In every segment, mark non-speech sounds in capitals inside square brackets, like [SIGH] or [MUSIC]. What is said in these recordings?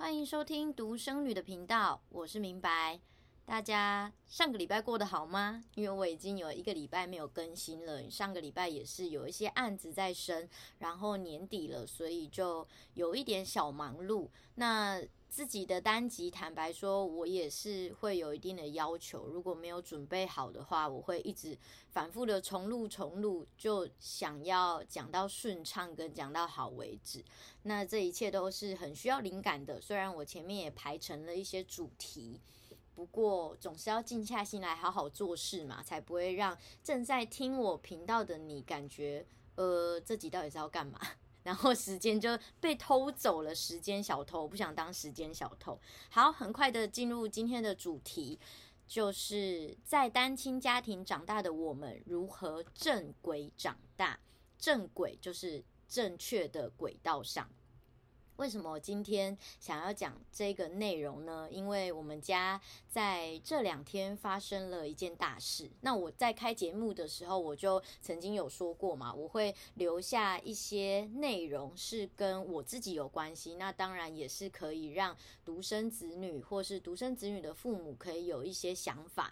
欢迎收听独生女的频道，我是明白。大家上个礼拜过得好吗？因为我已经有一个礼拜没有更新了，上个礼拜也是有一些案子在身，然后年底了，所以就有一点小忙碌。那自己的单集，坦白说，我也是会有一定的要求。如果没有准备好的话，我会一直反复的重录重录，就想要讲到顺畅跟讲到好为止。那这一切都是很需要灵感的。虽然我前面也排成了一些主题，不过总是要静下心来好好做事嘛，才不会让正在听我频道的你感觉，呃，这集到底是要干嘛？然后时间就被偷走了，时间小偷，不想当时间小偷。好，很快的进入今天的主题，就是在单亲家庭长大的我们如何正轨长大。正轨就是正确的轨道上。为什么今天想要讲这个内容呢？因为我们家在这两天发生了一件大事。那我在开节目的时候，我就曾经有说过嘛，我会留下一些内容是跟我自己有关系。那当然也是可以让独生子女或是独生子女的父母可以有一些想法。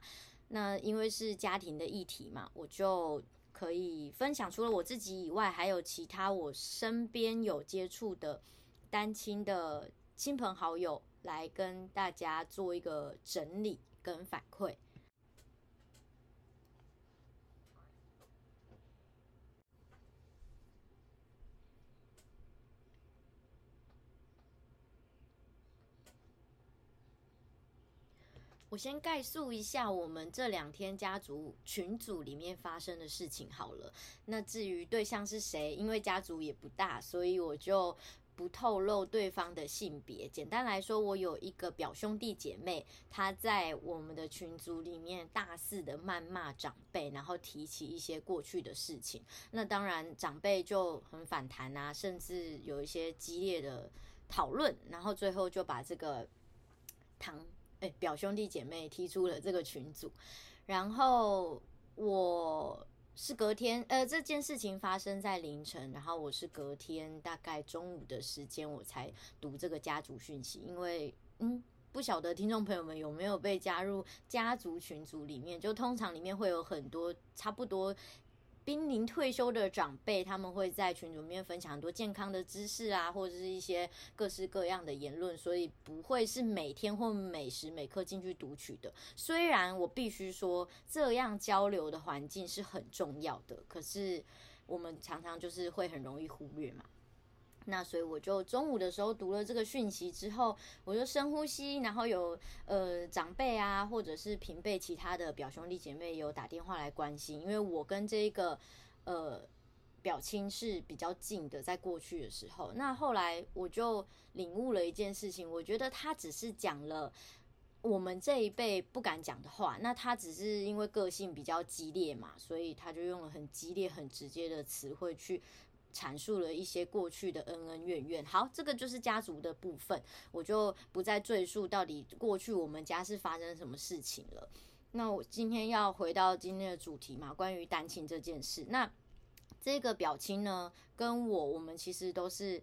那因为是家庭的议题嘛，我就可以分享。除了我自己以外，还有其他我身边有接触的。单亲的亲朋好友来跟大家做一个整理跟反馈。我先概述一下我们这两天家族群组里面发生的事情好了。那至于对象是谁，因为家族也不大，所以我就。不透露对方的性别。简单来说，我有一个表兄弟姐妹，他在我们的群组里面大肆的谩骂长辈，然后提起一些过去的事情。那当然，长辈就很反弹啊，甚至有一些激烈的讨论，然后最后就把这个堂哎表兄弟姐妹踢出了这个群组。然后我。是隔天，呃，这件事情发生在凌晨，然后我是隔天大概中午的时间我才读这个家族讯息，因为，嗯，不晓得听众朋友们有没有被加入家族群组里面，就通常里面会有很多差不多。濒临退休的长辈，他们会在群组里面分享很多健康的知识啊，或者是一些各式各样的言论，所以不会是每天或每时每刻进去读取的。虽然我必须说，这样交流的环境是很重要的，可是我们常常就是会很容易忽略嘛。那所以我就中午的时候读了这个讯息之后，我就深呼吸，然后有呃长辈啊，或者是平辈其他的表兄弟姐妹有打电话来关心，因为我跟这个呃表亲是比较近的，在过去的时候，那后来我就领悟了一件事情，我觉得他只是讲了我们这一辈不敢讲的话，那他只是因为个性比较激烈嘛，所以他就用了很激烈、很直接的词汇去。阐述了一些过去的恩恩怨怨。好，这个就是家族的部分，我就不再赘述到底过去我们家是发生什么事情了。那我今天要回到今天的主题嘛，关于单亲这件事。那这个表亲呢，跟我我们其实都是。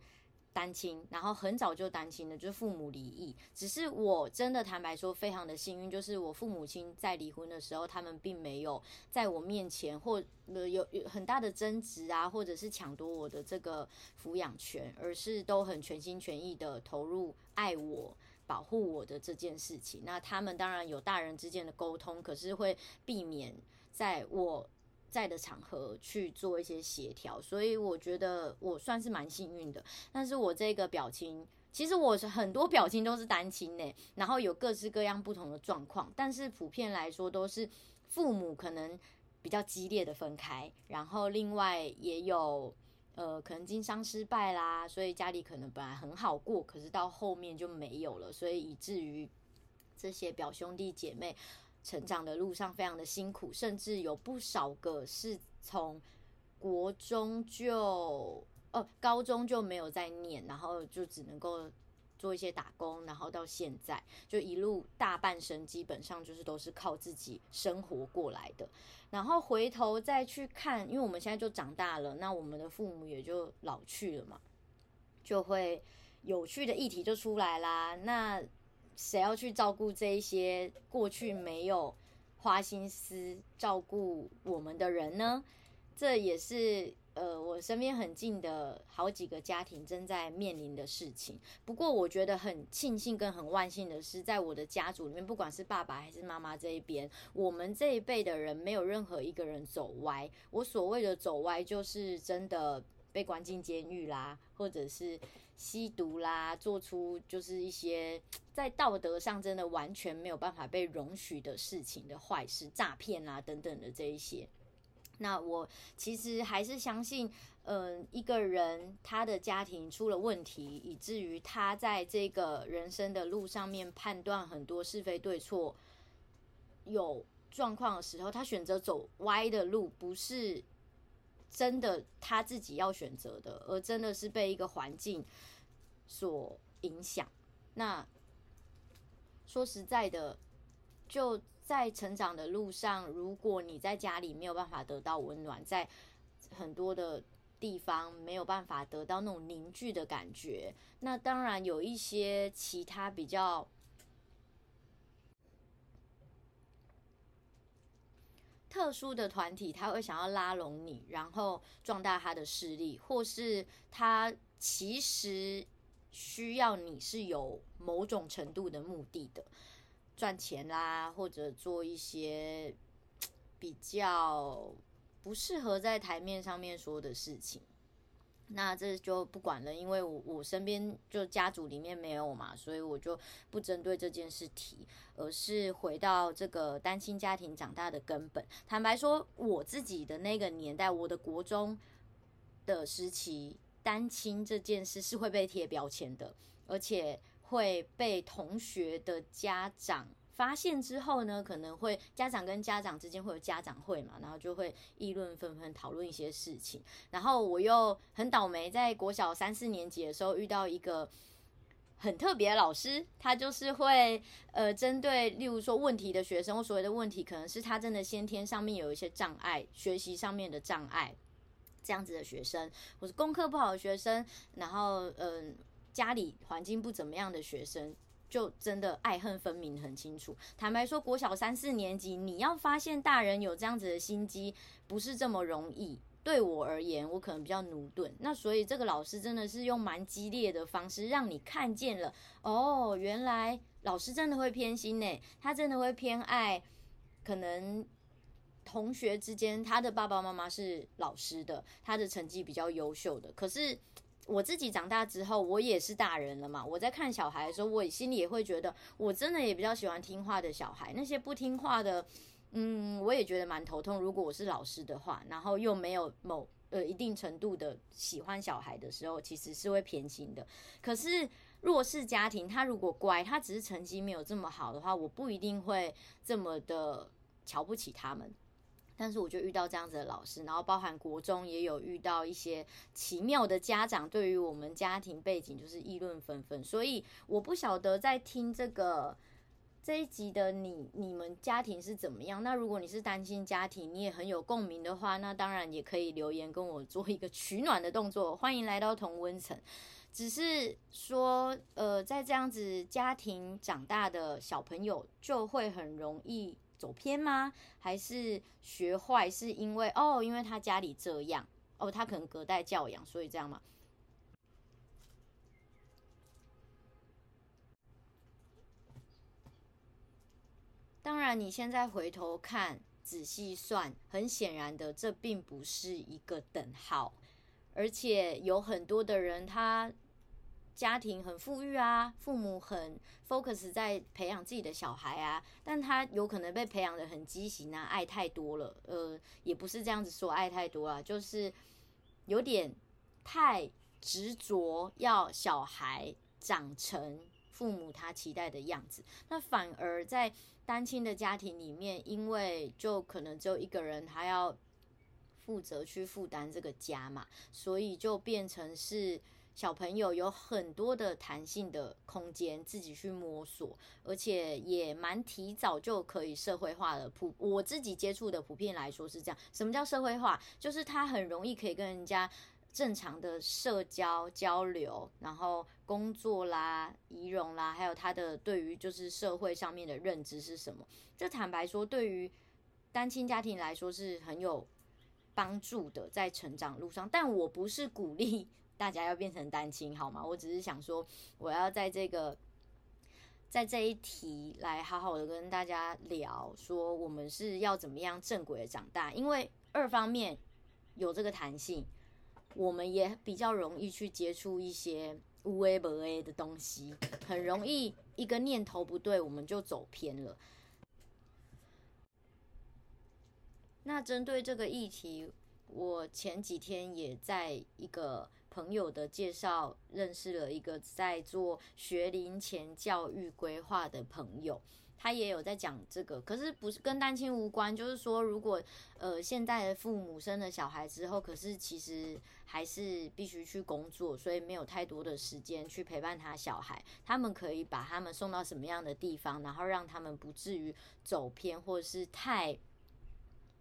单亲，然后很早就单亲了，就是父母离异。只是我真的坦白说，非常的幸运，就是我父母亲在离婚的时候，他们并没有在我面前或有有很大的争执啊，或者是抢夺我的这个抚养权，而是都很全心全意的投入爱我、保护我的这件事情。那他们当然有大人之间的沟通，可是会避免在我。在的场合去做一些协调，所以我觉得我算是蛮幸运的。但是我这个表情，其实我是很多表情都是单亲呢，然后有各式各样不同的状况，但是普遍来说都是父母可能比较激烈的分开，然后另外也有呃可能经商失败啦，所以家里可能本来很好过，可是到后面就没有了，所以以至于这些表兄弟姐妹。成长的路上非常的辛苦，甚至有不少个是从国中就呃高中就没有再念，然后就只能够做一些打工，然后到现在就一路大半生基本上就是都是靠自己生活过来的。然后回头再去看，因为我们现在就长大了，那我们的父母也就老去了嘛，就会有趣的议题就出来啦。那谁要去照顾这一些过去没有花心思照顾我们的人呢？这也是。呃，我身边很近的好几个家庭正在面临的事情。不过，我觉得很庆幸跟很万幸的是，在我的家族里面，不管是爸爸还是妈妈这一边，我们这一辈的人没有任何一个人走歪。我所谓的走歪，就是真的被关进监狱啦，或者是吸毒啦，做出就是一些在道德上真的完全没有办法被容许的事情的坏事，诈骗啦等等的这一些。那我其实还是相信，嗯、一个人他的家庭出了问题，以至于他在这个人生的路上面判断很多是非对错有状况的时候，他选择走歪的路，不是真的他自己要选择的，而真的是被一个环境所影响。那说实在的，就。在成长的路上，如果你在家里没有办法得到温暖，在很多的地方没有办法得到那种凝聚的感觉，那当然有一些其他比较特殊的团体，他会想要拉拢你，然后壮大他的势力，或是他其实需要你是有某种程度的目的的。赚钱啦，或者做一些比较不适合在台面上面说的事情，那这就不管了，因为我我身边就家族里面没有嘛，所以我就不针对这件事提，而是回到这个单亲家庭长大的根本。坦白说，我自己的那个年代，我的国中的时期，单亲这件事是会被贴标签的，而且。会被同学的家长发现之后呢，可能会家长跟家长之间会有家长会嘛，然后就会议论纷纷，讨论一些事情。然后我又很倒霉，在国小三四年级的时候遇到一个很特别的老师，他就是会呃针对例如说问题的学生，我所谓的问题，可能是他真的先天上面有一些障碍，学习上面的障碍，这样子的学生，或是功课不好的学生，然后嗯。家里环境不怎么样的学生，就真的爱恨分明很清楚。坦白说，国小三四年级，你要发现大人有这样子的心机，不是这么容易。对我而言，我可能比较駑钝。那所以这个老师真的是用蛮激烈的方式，让你看见了哦，原来老师真的会偏心呢。他真的会偏爱，可能同学之间，他的爸爸妈妈是老师的，他的成绩比较优秀的，可是。我自己长大之后，我也是大人了嘛。我在看小孩的时候，我心里也会觉得，我真的也比较喜欢听话的小孩。那些不听话的，嗯，我也觉得蛮头痛。如果我是老师的话，然后又没有某呃一定程度的喜欢小孩的时候，其实是会偏心的。可是弱势家庭，他如果乖，他只是成绩没有这么好的话，我不一定会这么的瞧不起他们。但是我就遇到这样子的老师，然后包含国中也有遇到一些奇妙的家长，对于我们家庭背景就是议论纷纷。所以我不晓得在听这个这一集的你，你们家庭是怎么样？那如果你是单亲家庭，你也很有共鸣的话，那当然也可以留言跟我做一个取暖的动作。欢迎来到同温层。只是说，呃，在这样子家庭长大的小朋友，就会很容易。走偏吗？还是学坏？是因为哦，因为他家里这样哦，他可能隔代教养，所以这样嘛。当然，你现在回头看，仔细算，很显然的，这并不是一个等号，而且有很多的人他。家庭很富裕啊，父母很 focus 在培养自己的小孩啊，但他有可能被培养得很畸形啊，爱太多了，呃，也不是这样子说爱太多啊，就是有点太执着要小孩长成父母他期待的样子，那反而在单亲的家庭里面，因为就可能只有一个人，他要负责去负担这个家嘛，所以就变成是。小朋友有很多的弹性的空间，自己去摸索，而且也蛮提早就可以社会化的。普我自己接触的普遍来说是这样。什么叫社会化？就是他很容易可以跟人家正常的社交交流，然后工作啦、仪容啦，还有他的对于就是社会上面的认知是什么？这坦白说，对于单亲家庭来说是很有帮助的，在成长路上。但我不是鼓励大家要变成单亲，好吗？我只是想说，我要在这个在这一题来好好的跟大家聊，说我们是要怎么样正轨的长大，因为二方面有这个弹性。我们也比较容易去接触一些无 A 不 A 的东西，很容易一个念头不对，我们就走偏了。那针对这个议题，我前几天也在一个朋友的介绍认识了一个在做学龄前教育规划的朋友。他也有在讲这个，可是不是跟单亲无关，就是说，如果呃现在的父母生了小孩之后，可是其实还是必须去工作，所以没有太多的时间去陪伴他小孩。他们可以把他们送到什么样的地方，然后让他们不至于走偏，或者是太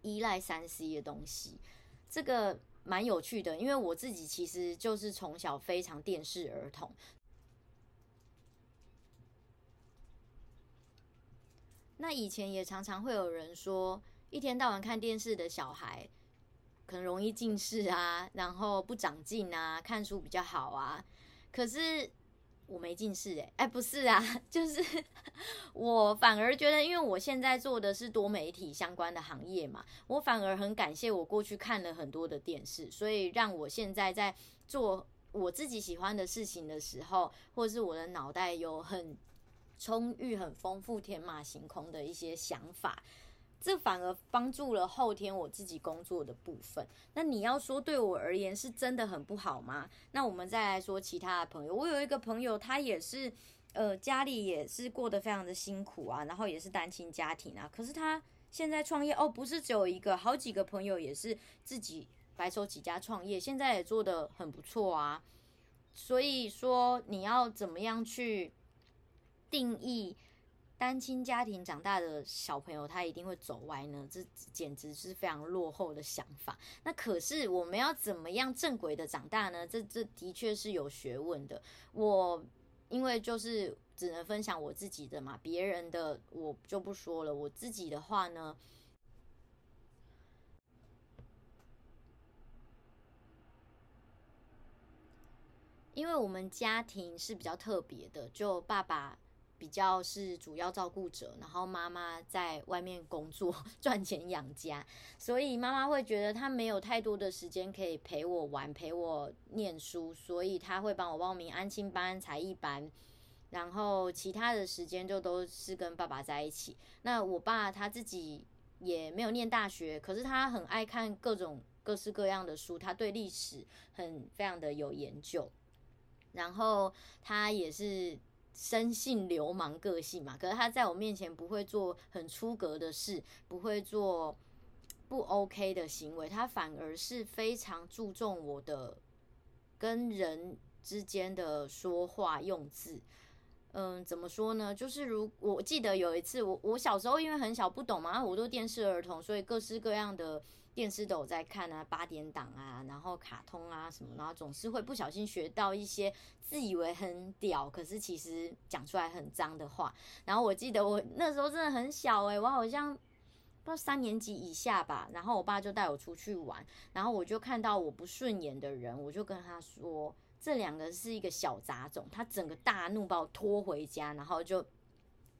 依赖三 C 的东西。这个蛮有趣的，因为我自己其实就是从小非常电视儿童。那以前也常常会有人说，一天到晚看电视的小孩，很容易近视啊，然后不长进啊，看书比较好啊。可是我没近视哎，哎不是啊，[LAUGHS] 就是 [LAUGHS] 我反而觉得，因为我现在做的是多媒体相关的行业嘛，我反而很感谢我过去看了很多的电视，所以让我现在在做我自己喜欢的事情的时候，或是我的脑袋有很。充裕、很丰富、天马行空的一些想法，这反而帮助了后天我自己工作的部分。那你要说对我而言是真的很不好吗？那我们再来说其他的朋友。我有一个朋友，他也是，呃，家里也是过得非常的辛苦啊，然后也是单亲家庭啊。可是他现在创业哦，不是只有一个，好几个朋友也是自己白手起家创业，现在也做得很不错啊。所以说，你要怎么样去？定义单亲家庭长大的小朋友，他一定会走歪呢？这简直是非常落后的想法。那可是我们要怎么样正轨的长大呢？这这的确是有学问的。我因为就是只能分享我自己的嘛，别人的我就不说了。我自己的话呢，因为我们家庭是比较特别的，就爸爸。比较是主要照顾者，然后妈妈在外面工作 [LAUGHS] 赚钱养家，所以妈妈会觉得她没有太多的时间可以陪我玩、陪我念书，所以她会帮我报名安亲班、才艺班，然后其他的时间就都是跟爸爸在一起。那我爸他自己也没有念大学，可是他很爱看各种各式各样的书，他对历史很非常的有研究，然后他也是。生性流氓个性嘛，可是他在我面前不会做很出格的事，不会做不 OK 的行为，他反而是非常注重我的跟人之间的说话用字。嗯，怎么说呢？就是如我记得有一次，我我小时候因为很小不懂嘛，我都电视儿童，所以各式各样的。电视都有在看啊，八点档啊，然后卡通啊什么，然后总是会不小心学到一些自以为很屌，可是其实讲出来很脏的话。然后我记得我那时候真的很小诶、我好像不知道三年级以下吧。然后我爸就带我出去玩，然后我就看到我不顺眼的人，我就跟他说，这两个是一个小杂种。他整个大怒把我拖回家，然后就。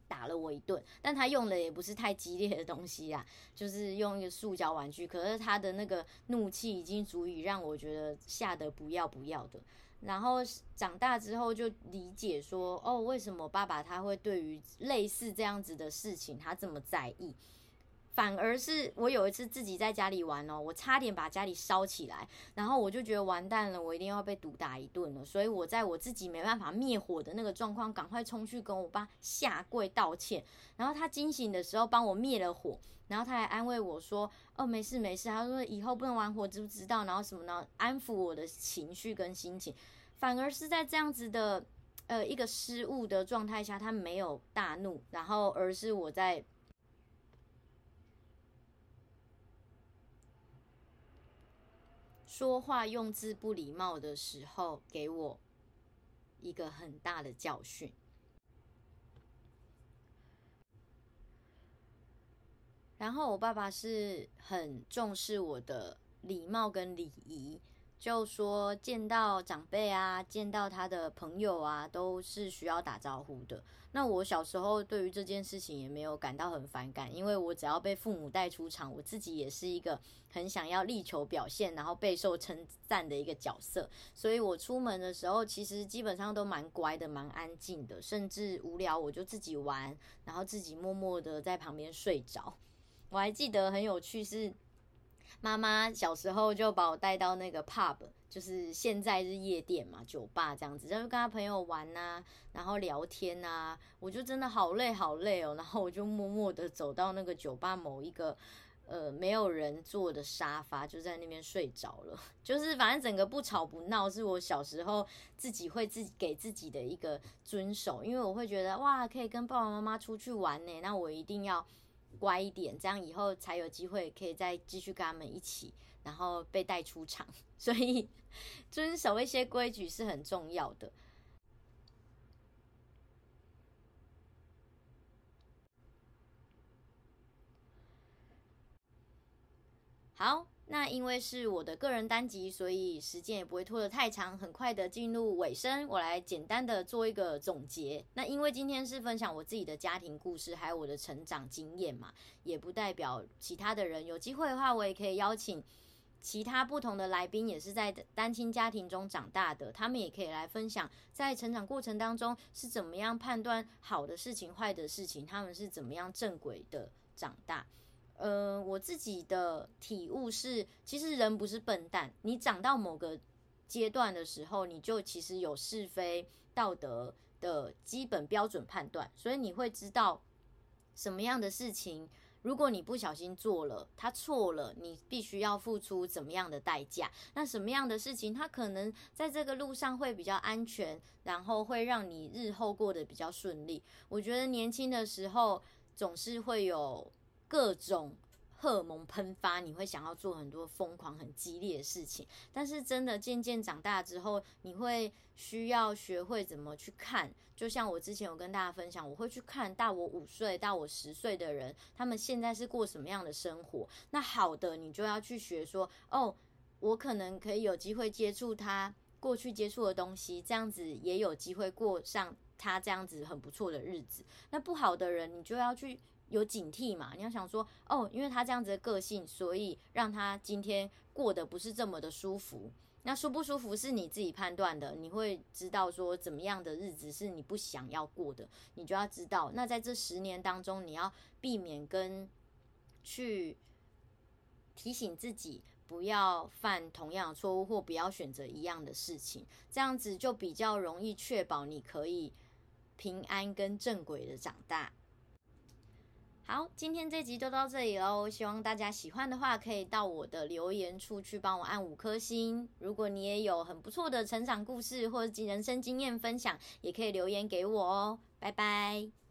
打了我一顿，但他用的也不是太激烈的东西啊，就是用一个塑胶玩具。可是他的那个怒气已经足以让我觉得吓得不要不要的。然后长大之后就理解说，哦，为什么爸爸他会对于类似这样子的事情他这么在意？反而是我有一次自己在家里玩哦，我差点把家里烧起来，然后我就觉得完蛋了，我一定要被毒打一顿了。所以我在我自己没办法灭火的那个状况，赶快冲去跟我爸下跪道歉。然后他惊醒的时候帮我灭了火，然后他还安慰我说：“哦，没事没事。”他说：“以后不能玩火，知不知道？”然后什么呢？安抚我的情绪跟心情。反而是在这样子的呃一个失误的状态下，他没有大怒，然后而是我在。说话用字不礼貌的时候，给我一个很大的教训。然后我爸爸是很重视我的礼貌跟礼仪。就说见到长辈啊，见到他的朋友啊，都是需要打招呼的。那我小时候对于这件事情也没有感到很反感，因为我只要被父母带出场，我自己也是一个很想要力求表现，然后备受称赞的一个角色。所以我出门的时候，其实基本上都蛮乖的，蛮安静的，甚至无聊我就自己玩，然后自己默默的在旁边睡着。我还记得很有趣是。妈妈小时候就把我带到那个 pub，就是现在是夜店嘛，酒吧这样子，然后跟他朋友玩呐、然后聊天呐、我就真的好累好累哦，然后我就默默的走到那个酒吧某一个呃没有人坐的沙发，就在那边睡着了。[LAUGHS] 就是反正整个不吵不闹，是我小时候自己会自己给自己的一个遵守，因为我会觉得哇，可以跟爸爸妈妈出去玩呢，那我一定要。乖一点，这样以后才有机会可以再继续跟他们一起，然后被带出场。[LAUGHS] 所以遵守一些规矩是很重要的。好。那因为是我的个人单集，所以时间也不会拖得太长，很快的进入尾声。我来简单的做一个总结。那因为今天是分享我自己的家庭故事，还有我的成长经验嘛，也不代表其他的人。有机会的话，我也可以邀请其他不同的来宾，也是在单亲家庭中长大的，他们也可以来分享在成长过程当中是怎么样判断好的事情、坏的事情，他们是怎么样正轨的长大。呃，我自己的体悟是，其实人不是笨蛋。你长到某个阶段的时候，你就其实有是非道德的基本标准判断，所以你会知道什么样的事情，如果你不小心做了，它错了，你必须要付出怎么样的代价。那什么样的事情，它可能在这个路上会比较安全，然后会让你日后过得比较顺利。我觉得年轻的时候总是会有。各种荷尔蒙喷发，你会想要做很多疯狂、很激烈的事情。但是真的渐渐长大之后，你会需要学会怎么去看。就像我之前有跟大家分享，我会去看大我五岁、大我十岁的人，他们现在是过什么样的生活。那好的，你就要去学说，哦，我可能可以有机会接触他过去接触的东西，这样子也有机会过上他这样子很不错的日子。那不好的人，你就要去。有警惕嘛？你要想说，哦，因为他这样子的个性，所以让他今天过得不是这么的舒服。那舒不舒服是你自己判断的，你会知道说怎么样的日子是你不想要过的，你就要知道。那在这十年当中，你要避免跟去提醒自己不要犯同样的错误，或不要选择一样的事情，这样子就比较容易确保你可以平安跟正轨的长大。好，今天这集就到这里喽。希望大家喜欢的话，可以到我的留言处去帮我按五颗星。如果你也有很不错的成长故事或者人生经验分享，也可以留言给我哦。拜拜。